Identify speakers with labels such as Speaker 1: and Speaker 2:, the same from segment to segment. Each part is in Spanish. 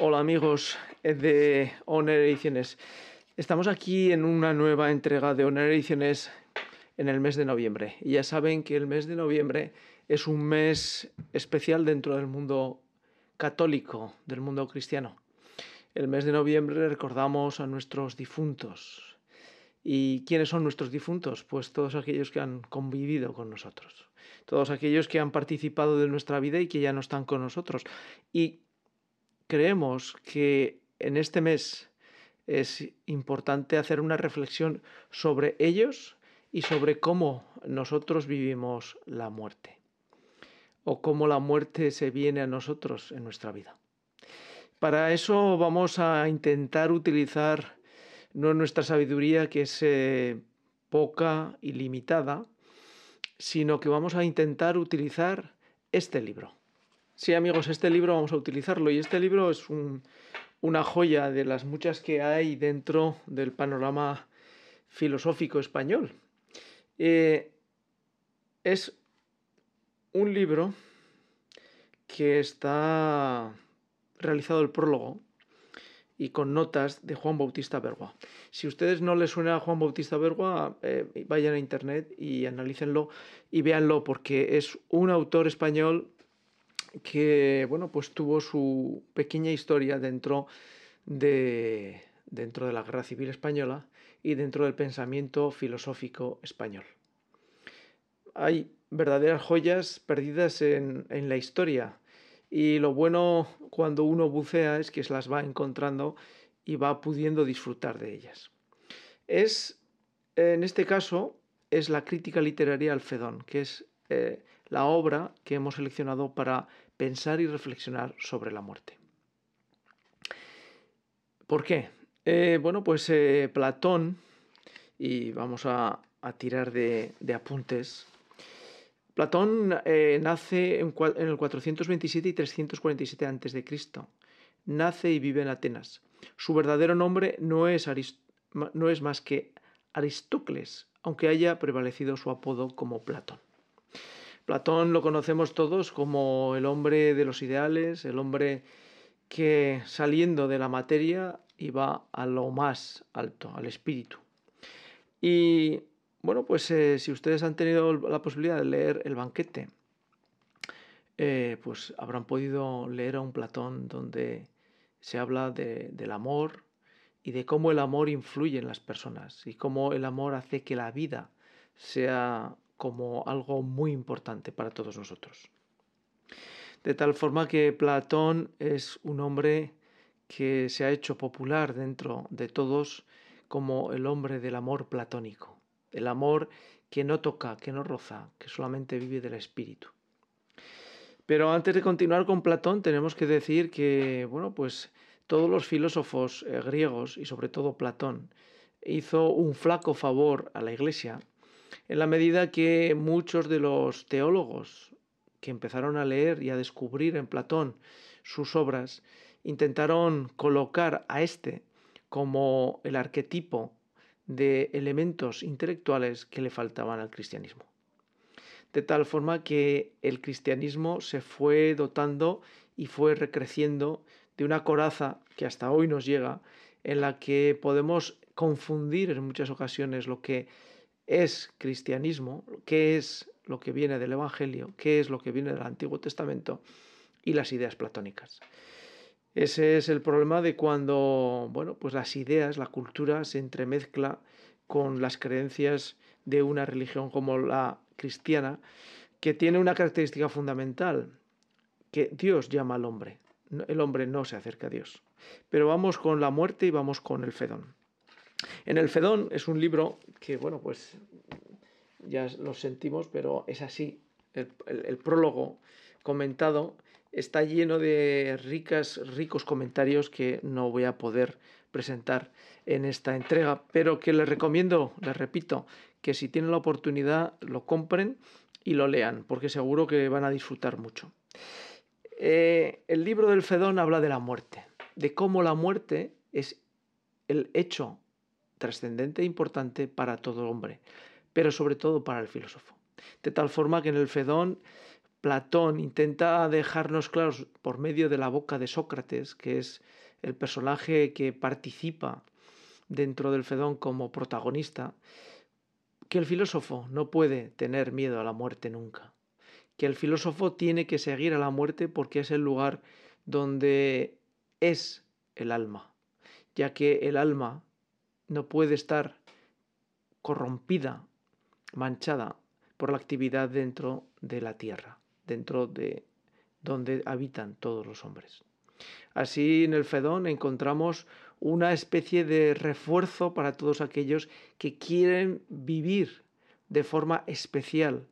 Speaker 1: Hola amigos de Honor Ediciones. Estamos aquí en una nueva entrega de Honor Ediciones en el mes de noviembre. Y ya saben que el mes de noviembre es un mes especial dentro del mundo católico, del mundo cristiano. El mes de noviembre recordamos a nuestros difuntos. ¿Y quiénes son nuestros difuntos? Pues todos aquellos que han convivido con nosotros, todos aquellos que han participado de nuestra vida y que ya no están con nosotros. Y creemos que en este mes es importante hacer una reflexión sobre ellos y sobre cómo nosotros vivimos la muerte o cómo la muerte se viene a nosotros en nuestra vida. Para eso vamos a intentar utilizar no nuestra sabiduría que es eh, poca y limitada, sino que vamos a intentar utilizar este libro. Sí, amigos, este libro vamos a utilizarlo y este libro es una joya de las muchas que hay dentro del panorama filosófico español. Eh, es un libro que está realizado el prólogo y con notas de Juan Bautista Bergua. Si a ustedes no les suena a Juan Bautista Bergua, eh, vayan a internet y analícenlo y véanlo porque es un autor español que bueno, pues tuvo su pequeña historia dentro de, dentro de la Guerra Civil Española y dentro del pensamiento filosófico español. Hay verdaderas joyas perdidas en, en la historia y lo bueno cuando uno bucea es que se las va encontrando y va pudiendo disfrutar de ellas. Es, en este caso, es la crítica literaria al Fedón, que es eh, la obra que hemos seleccionado para pensar y reflexionar sobre la muerte. ¿Por qué? Eh, bueno, pues eh, Platón, y vamos a, tirar de, apuntes, Platón nace en, el 427 y 347 a.C. Nace y vive en Atenas. Su verdadero nombre no es, no es más que Aristócles, aunque haya prevalecido su apodo como Platón. Platón lo conocemos todos como el hombre de los ideales, el hombre que saliendo de la materia iba a lo más alto, al espíritu. Y bueno, pues eh, si ustedes han tenido la posibilidad de leer El banquete, eh, pues habrán podido leer a un Platón donde se habla del amor y de cómo el amor influye en las personas y cómo el amor hace que la vida sea como algo muy importante para todos nosotros. De tal forma que Platón es un hombre que se ha hecho popular dentro de todos como el hombre del amor platónico el amor que no toca, que no roza, que solamente vive del espíritu. Pero antes de continuar con Platón, tenemos que decir que, bueno, pues todos los filósofos eh, griegos y sobre todo Platón hizo un flaco favor a la Iglesia en la medida que muchos de los teólogos que empezaron a leer y a descubrir en Platón sus obras intentaron colocar a este como el arquetipo de elementos intelectuales que le faltaban al cristianismo. De tal forma que el cristianismo se fue dotando y fue recreciendo de una coraza que hasta hoy nos llega, en la que podemos confundir en muchas ocasiones lo que es cristianismo, qué es lo que viene del Evangelio, qué es lo que viene del Antiguo Testamento y las ideas platónicas. Ese es el problema de cuando, bueno, pues las ideas, la cultura se entremezcla con las creencias de una religión como la cristiana, que tiene una característica fundamental, que Dios llama al hombre. El hombre no se acerca a Dios. Pero vamos con la muerte y vamos con el Fedón. En el Fedón es un libro que, bueno, pues ya lo sentimos, pero es así. el prólogo comentado está lleno de ricas, ricos comentarios que no voy a poder presentar en esta entrega, pero que les recomiendo, les repito, que si tienen la oportunidad lo compren y lo lean, porque seguro que van a disfrutar mucho. Eh, el libro del Fedón habla de la muerte, de cómo la muerte es el hecho trascendente e importante para todo hombre, pero sobre todo para el filósofo. De tal forma que en el Fedón Platón intenta dejarnos claros por medio de la boca de Sócrates, que es el personaje que participa dentro del Fedón como protagonista, que el filósofo no puede tener miedo a la muerte nunca, que el filósofo tiene que seguir a la muerte porque es el lugar donde es el alma, ya que el alma no puede estar corrompida, manchada por la actividad dentro de la tierra, dentro de donde habitan todos los hombres. Así en el Fedón encontramos una especie de refuerzo para todos aquellos que quieren vivir de forma especial,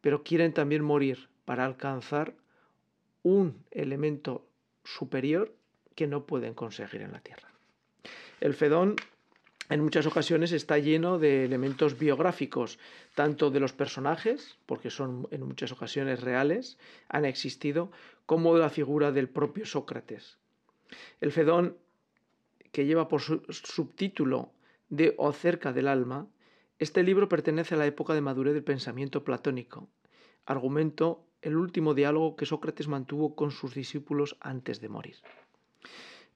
Speaker 1: pero quieren también morir para alcanzar un elemento superior que no pueden conseguir en la Tierra. El Fedón en muchas ocasiones está lleno de elementos biográficos, tanto de los personajes, porque son en muchas ocasiones reales, han existido, como de la figura del propio Sócrates. El Fedón, que lleva por subtítulo de O cerca del alma, este libro pertenece a la época de madurez del pensamiento platónico, argumento el último diálogo que Sócrates mantuvo con sus discípulos antes de morir.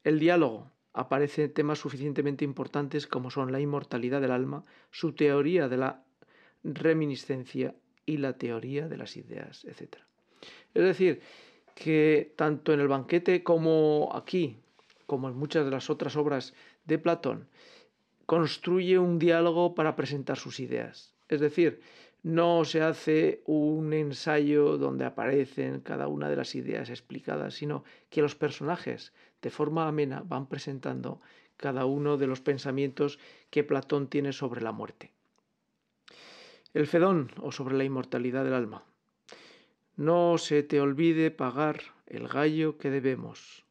Speaker 1: El diálogo aparece temas suficientemente importantes como son la inmortalidad del alma, su teoría de la reminiscencia y la teoría de las ideas, etc. Es decir, que tanto en el banquete como aquí, como en muchas de las otras obras de Platón, construye un diálogo para presentar sus ideas. Es decir, no se hace un ensayo donde aparecen cada una de las ideas explicadas, sino que los personajes, de forma amena, van presentando cada uno de los pensamientos que Platón tiene sobre la muerte. El Fedón o sobre la inmortalidad del alma. No se te olvide pagar el gallo que debemos,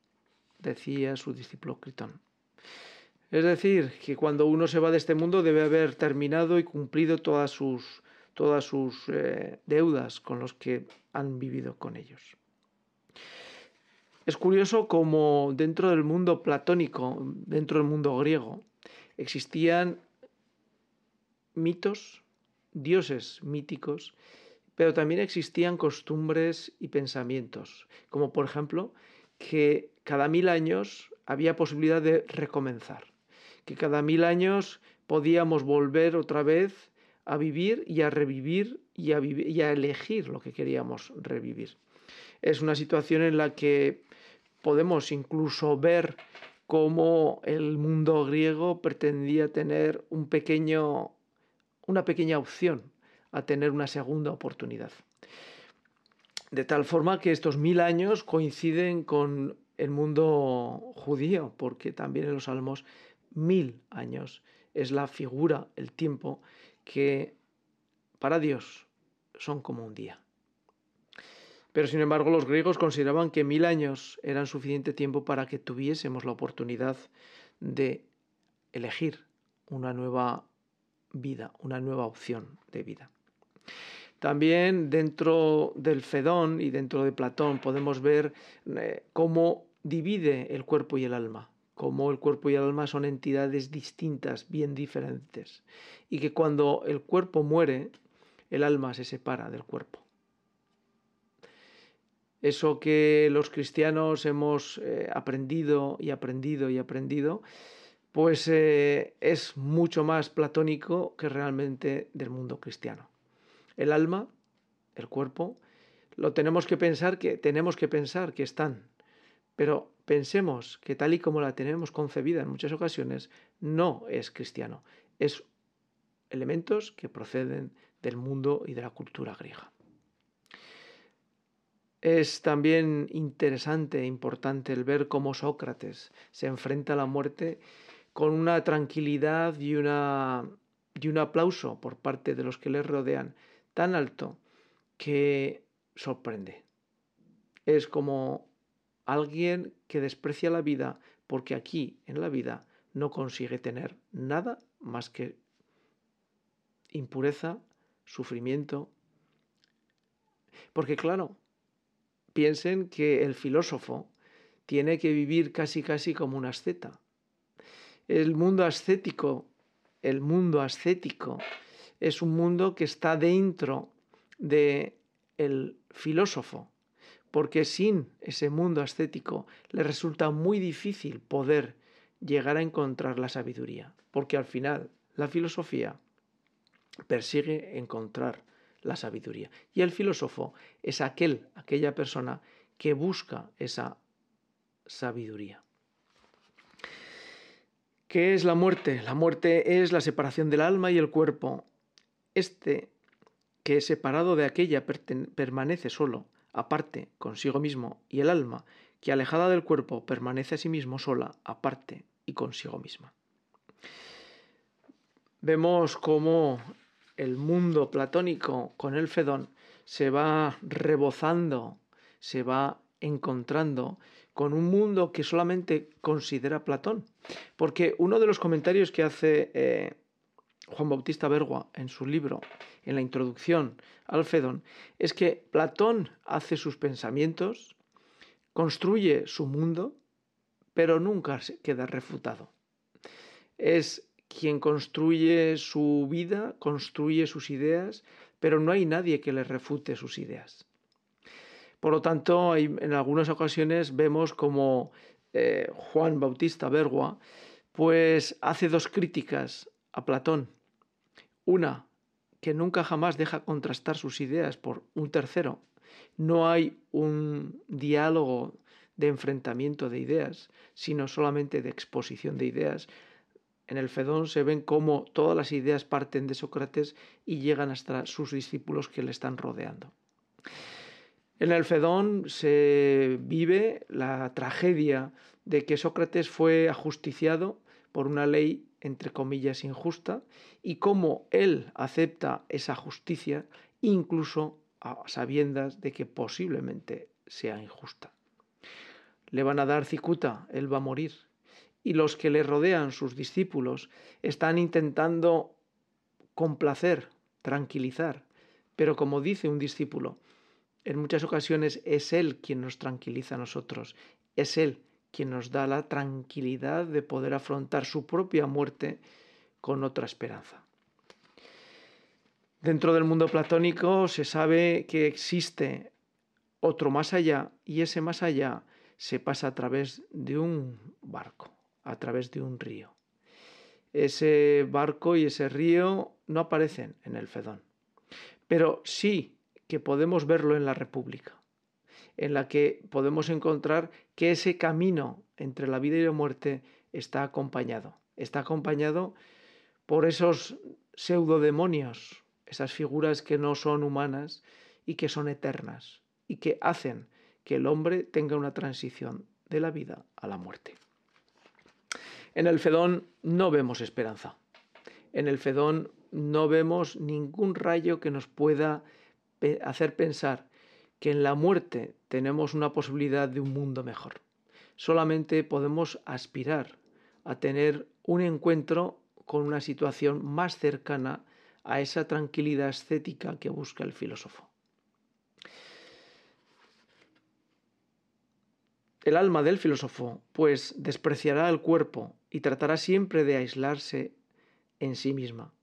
Speaker 1: decía su discípulo Critón. Es decir, que cuando uno se va de este mundo debe haber terminado y cumplido todas sus todas sus eh, deudas con los que han vivido con ellos. Es curioso como dentro del mundo platónico, dentro del mundo griego, existían mitos, dioses míticos, pero también existían costumbres y pensamientos, como por ejemplo que cada mil años había posibilidad de recomenzar, que cada mil años podíamos volver otra vez a vivir y a revivir y a, elegir lo que queríamos revivir. Es una situación en la que podemos incluso ver cómo el mundo griego pretendía tener un pequeño, una pequeña opción a tener una segunda oportunidad. De tal forma que estos mil años coinciden con el mundo judío, porque también en los salmos mil años es la figura, el tiempo que para Dios son como un día. Pero sin embargo los griegos consideraban que mil años eran suficiente tiempo para que tuviésemos la oportunidad de elegir una nueva vida, una nueva opción de vida. También dentro del Fedón y dentro de Platón podemos ver eh, cómo divide el cuerpo y el alma como el cuerpo y el alma son entidades distintas, bien diferentes, y que cuando el cuerpo muere, el alma se separa del cuerpo. Eso que los cristianos hemos eh, aprendido y aprendido y aprendido, pues eh, es mucho más platónico que realmente del mundo cristiano. El alma, el cuerpo, lo tenemos que pensar que tenemos que pensar que están, pero pensemos que tal y como la tenemos concebida en muchas ocasiones, no es cristiano, es elementos que proceden del mundo y de la cultura griega. Es también interesante e importante el ver cómo Sócrates se enfrenta a la muerte con una tranquilidad y, una, y un aplauso por parte de los que le rodean tan alto que sorprende. Es como alguien que desprecia la vida porque aquí en la vida no consigue tener nada más que impureza, sufrimiento. Porque claro, piensen que el filósofo tiene que vivir casi casi como un asceta. El mundo ascético, el mundo ascético es un mundo que está dentro de el filósofo, porque sin ese mundo ascético le resulta muy difícil poder llegar a encontrar la sabiduría, porque al final la filosofía persigue encontrar la sabiduría. Y el filósofo es aquel, aquella persona que busca esa sabiduría. ¿Qué es la muerte? La muerte es la separación del alma y el cuerpo. Este, que separado de aquella permanece solo, aparte, consigo mismo, y el alma, que alejada del cuerpo permanece a sí mismo sola, aparte y consigo misma. Vemos cómo el mundo platónico con el Fedón se va rebozando, se va encontrando con un mundo que solamente considera Platón. Porque uno de los comentarios que hace eh, Juan Bautista Bergua en su libro, en la introducción al Fedón, es que Platón hace sus pensamientos, construye su mundo, pero nunca queda refutado. Es quien construye su vida, construye sus ideas, pero no hay nadie que le refute sus ideas. Por lo tanto, en algunas ocasiones vemos como eh, Juan Bautista Bergua pues hace dos críticas a Platón. Una, que nunca jamás deja contrastar sus ideas por un tercero. No hay un diálogo de enfrentamiento de ideas, sino solamente de exposición de ideas, en el Fedón se ven cómo todas las ideas parten de Sócrates y llegan hasta sus discípulos que le están rodeando. En el Fedón se vive la tragedia de que Sócrates fue ajusticiado por una ley entre comillas injusta y cómo él acepta esa justicia incluso a sabiendas de que posiblemente sea injusta. Le van a dar cicuta, él va a morir y los que le rodean, sus discípulos, están intentando complacer, tranquilizar. Pero como dice un discípulo, en muchas ocasiones es Él quien nos tranquiliza a nosotros, es Él quien nos da la tranquilidad de poder afrontar su propia muerte con otra esperanza. Dentro del mundo platónico se sabe que existe otro más allá y ese más allá se pasa a través de un barco a través de un río. Ese barco y ese río no aparecen en el Fedón, pero sí que podemos verlo en la República, en la que podemos encontrar que ese camino entre la vida y la muerte está acompañado. Está acompañado por esos pseudodemonios, esas figuras que no son humanas y que son eternas y que hacen que el hombre tenga una transición de la vida a la muerte. En el Fedón no vemos esperanza. En el Fedón no vemos ningún rayo que nos pueda hacer pensar que en la muerte tenemos una posibilidad de un mundo mejor. Solamente podemos aspirar a tener un encuentro con una situación más cercana a esa tranquilidad estética que busca el filósofo. El alma del filósofo, pues, despreciará el cuerpo y tratará siempre de aislarse en sí misma.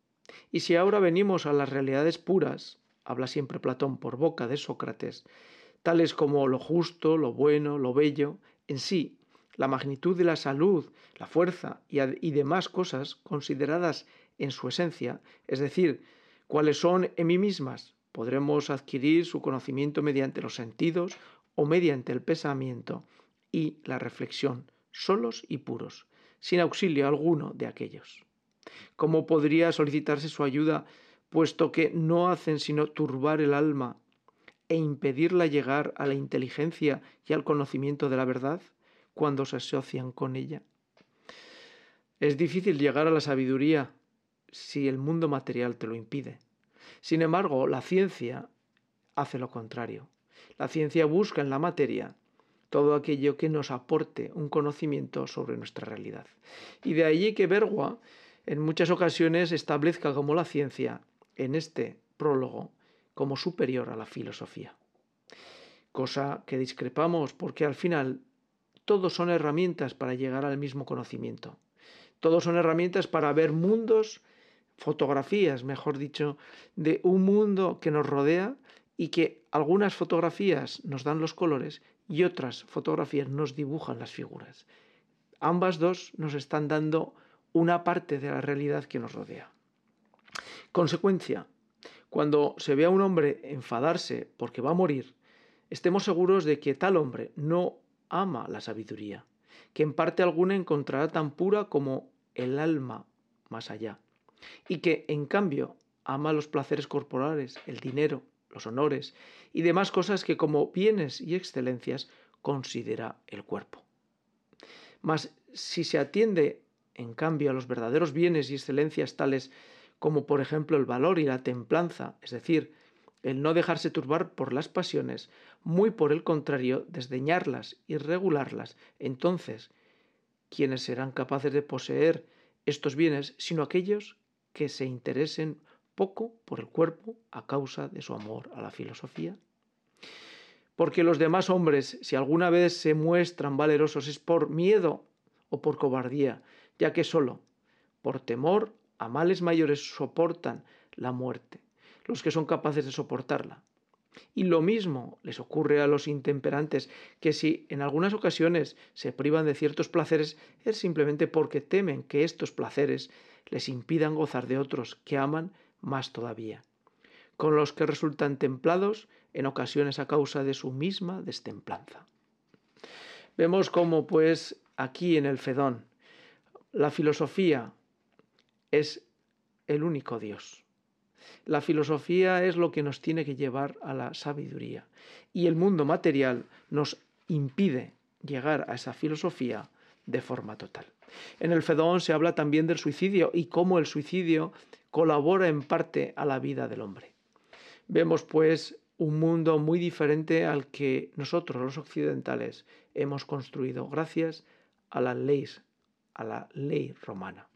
Speaker 1: Y si ahora venimos a las realidades puras, habla siempre Platón por boca de Sócrates, tales como lo justo, lo bueno, lo bello, en sí, la magnitud de la salud, la fuerza y, demás cosas consideradas en su esencia, es decir, cuáles son en mí mismas, podremos adquirir su conocimiento mediante los sentidos o mediante el pensamiento y la reflexión, solos y puros, sin auxilio alguno de aquellos. ¿Cómo podría solicitarse su ayuda, puesto que no hacen sino turbar el alma e impedirla llegar a la inteligencia y al conocimiento de la verdad cuando se asocian con ella? Es difícil llegar a la sabiduría si el mundo material te lo impide. Sin embargo, la ciencia hace lo contrario. La ciencia busca en la materia todo aquello que nos aporte un conocimiento sobre nuestra realidad. Y de allí que Bergua en muchas ocasiones establezca como la ciencia, en este prólogo, como superior a la filosofía. Cosa que discrepamos porque al final todos son herramientas para llegar al mismo conocimiento. Todos son herramientas para ver mundos, fotografías, mejor dicho, de un mundo que nos rodea y que algunas fotografías nos dan los colores y otras fotografías nos dibujan las figuras. Ambas dos nos están dando una parte de la realidad que nos rodea. Consecuencia, cuando se ve a un hombre enfadarse porque va a morir, estemos seguros de que tal hombre no ama la sabiduría, que en parte alguna encontrará tan pura como el alma más allá, y que en cambio ama los placeres corporales, el dinero, los honores y demás cosas que como bienes y excelencias considera el cuerpo. Mas si se atiende, en cambio, a los verdaderos bienes y excelencias tales como por ejemplo el valor y la templanza, es decir, el no dejarse turbar por las pasiones, muy por el contrario, desdeñarlas y regularlas, entonces, ¿quiénes serán capaces de poseer estos bienes sino aquellos que se interesen poco por el cuerpo a causa de su amor a la filosofía? Porque los demás hombres, si alguna vez se muestran valerosos, es por miedo o por cobardía, ya que solo por temor a males mayores soportan la muerte, los que son capaces de soportarla. Y lo mismo les ocurre a los intemperantes, que si en algunas ocasiones se privan de ciertos placeres es simplemente porque temen que estos placeres les impidan gozar de otros que aman más todavía, con los que resultan templados en ocasiones a causa de su misma destemplanza. Vemos cómo, pues, aquí en el Fedón, la filosofía es el único Dios. La filosofía es lo que nos tiene que llevar a la sabiduría y el mundo material nos impide llegar a esa filosofía de forma total. En el Fedón se habla también del suicidio y cómo el suicidio colabora en parte a la vida del hombre. Vemos pues un mundo muy diferente al que nosotros los occidentales hemos construido gracias a las leyes, a la ley romana.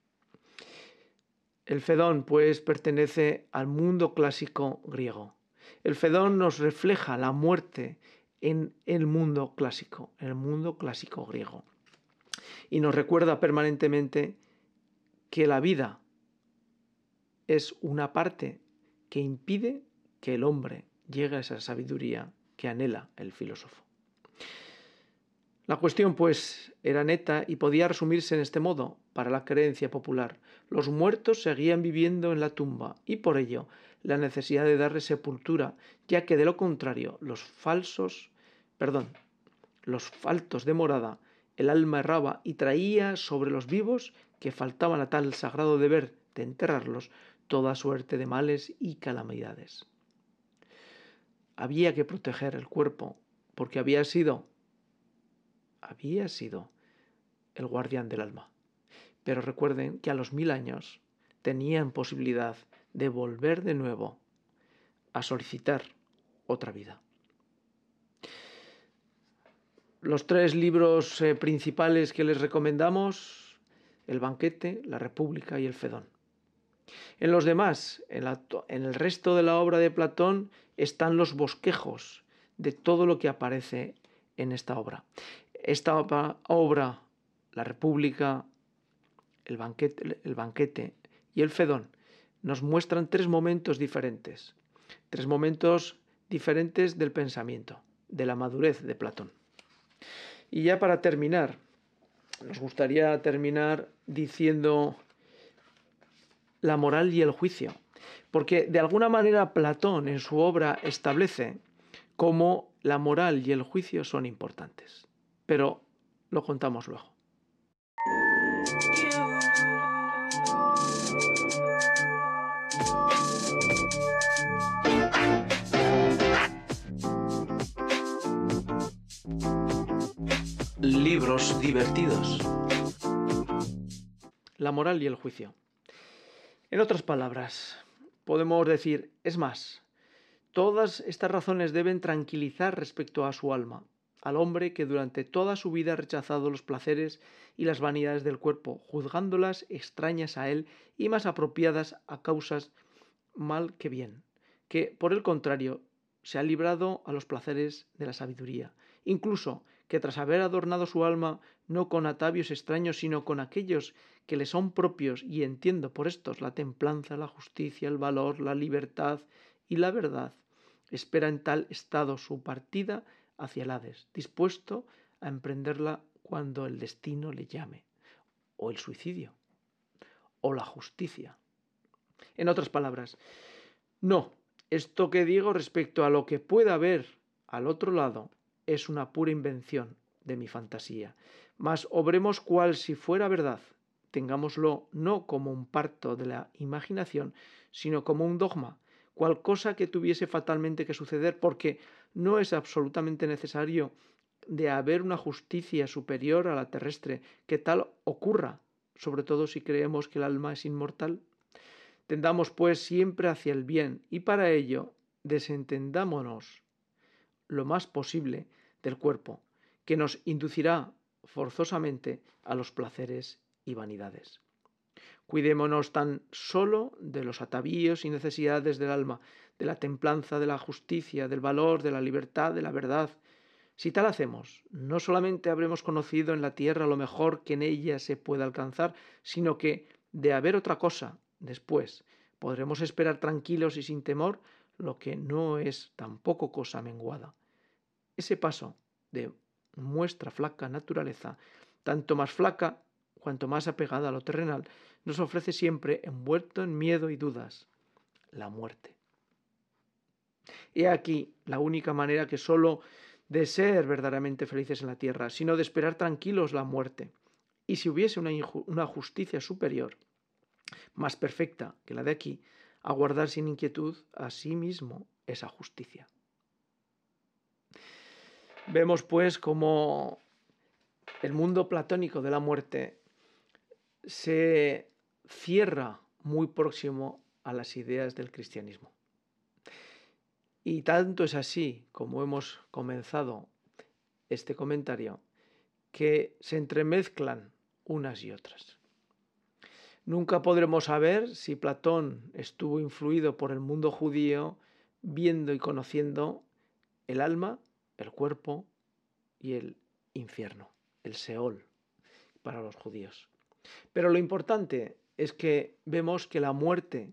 Speaker 1: El Fedón pues pertenece al mundo clásico griego. El Fedón nos refleja la muerte en el mundo clásico, en el mundo clásico griego. Y nos recuerda permanentemente que la vida es una parte que impide que el hombre llegue a esa sabiduría que anhela el filósofo. La cuestión, pues, era neta y podía resumirse en este modo para la creencia popular. Los muertos seguían viviendo en la tumba y por ello la necesidad de darle sepultura, ya que de lo contrario los falsos, perdón, los faltos de morada, el alma erraba y traía sobre los vivos que faltaban a tal sagrado deber de enterrarlos toda suerte de males y calamidades. Había que proteger el cuerpo, porque había sido, había sido el guardián del alma. Pero recuerden que a los mil años tenían posibilidad de volver de nuevo a solicitar otra vida. Los tres libros eh, principales que les recomendamos, El banquete, La República y El Fedón. En los demás, en, el resto de la obra de Platón, están los bosquejos de todo lo que aparece en esta obra. Esta obra, la República, el banquete, y el Fedón, nos muestran tres momentos diferentes, tres momentos diferentes del pensamiento, de la madurez de Platón. Y ya para terminar, nos gustaría terminar diciendo la moral y el juicio, porque de alguna manera Platón en su obra establece cómo la moral y el juicio son importantes, pero lo contamos luego. Libros divertidos. La moral y el juicio. En otras palabras, podemos decir, es más, todas estas razones deben tranquilizar respecto a su alma, al hombre que durante toda su vida ha rechazado los placeres y las vanidades del cuerpo, juzgándolas extrañas a él y más apropiadas a causas mal que bien, que, por el contrario, se ha librado a los placeres de la sabiduría, incluso que tras haber adornado su alma no con atavios extraños, sino con aquellos que le son propios, y entiendo por estos la templanza, la justicia, el valor, la libertad y la verdad, espera en tal estado su partida hacia el Hades, dispuesto a emprenderla cuando el destino le llame, o el suicidio, o la justicia. En otras palabras, no, esto que digo respecto a lo que pueda haber al otro lado es una pura invención de mi fantasía, mas obremos cual si fuera verdad, tengámoslo no como un parto de la imaginación, sino como un dogma, cual cosa que tuviese fatalmente que suceder, porque no es absolutamente necesario de haber una justicia superior a la terrestre, que tal ocurra, sobre todo si creemos que el alma es inmortal. Tendamos pues siempre hacia el bien y para ello desentendámonos lo más posible del cuerpo, que nos inducirá forzosamente a los placeres y vanidades. Cuidémonos tan solo de los atavíos y necesidades del alma, de la templanza, de la justicia, del valor, de la libertad, de la verdad. Si tal hacemos, no solamente habremos conocido en la tierra lo mejor que en ella se puede alcanzar, sino que, de haber otra cosa después, podremos esperar tranquilos y sin temor lo que no es tampoco cosa menguada. Ese paso de nuestra flaca naturaleza, tanto más flaca cuanto más apegada a lo terrenal, nos ofrece siempre, envuelto en miedo y dudas, la muerte. He aquí la única manera que sólo de ser verdaderamente felices en la tierra, sino de esperar tranquilos la muerte. Y si hubiese una, una justicia superior, más perfecta que la de aquí, aguardar sin inquietud a sí mismo esa justicia. Vemos pues cómo el mundo platónico de la muerte se cierra muy próximo a las ideas del cristianismo. Y tanto es así, como hemos comenzado este comentario, que se entremezclan unas y otras. Nunca podremos saber si Platón estuvo influido por el mundo judío, viendo y conociendo el alma, el cuerpo y el infierno, el Seol, para los judíos. Pero lo importante es que vemos que la muerte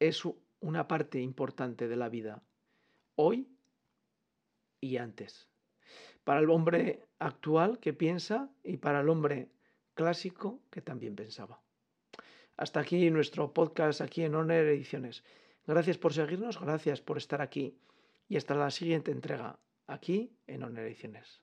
Speaker 1: es una parte importante de la vida, hoy y antes. Para el hombre actual que piensa y para el hombre clásico que también pensaba. Hasta aquí nuestro podcast aquí en Honor Ediciones. Gracias por seguirnos, gracias por estar aquí y hasta la siguiente entrega aquí en Honor Ediciones.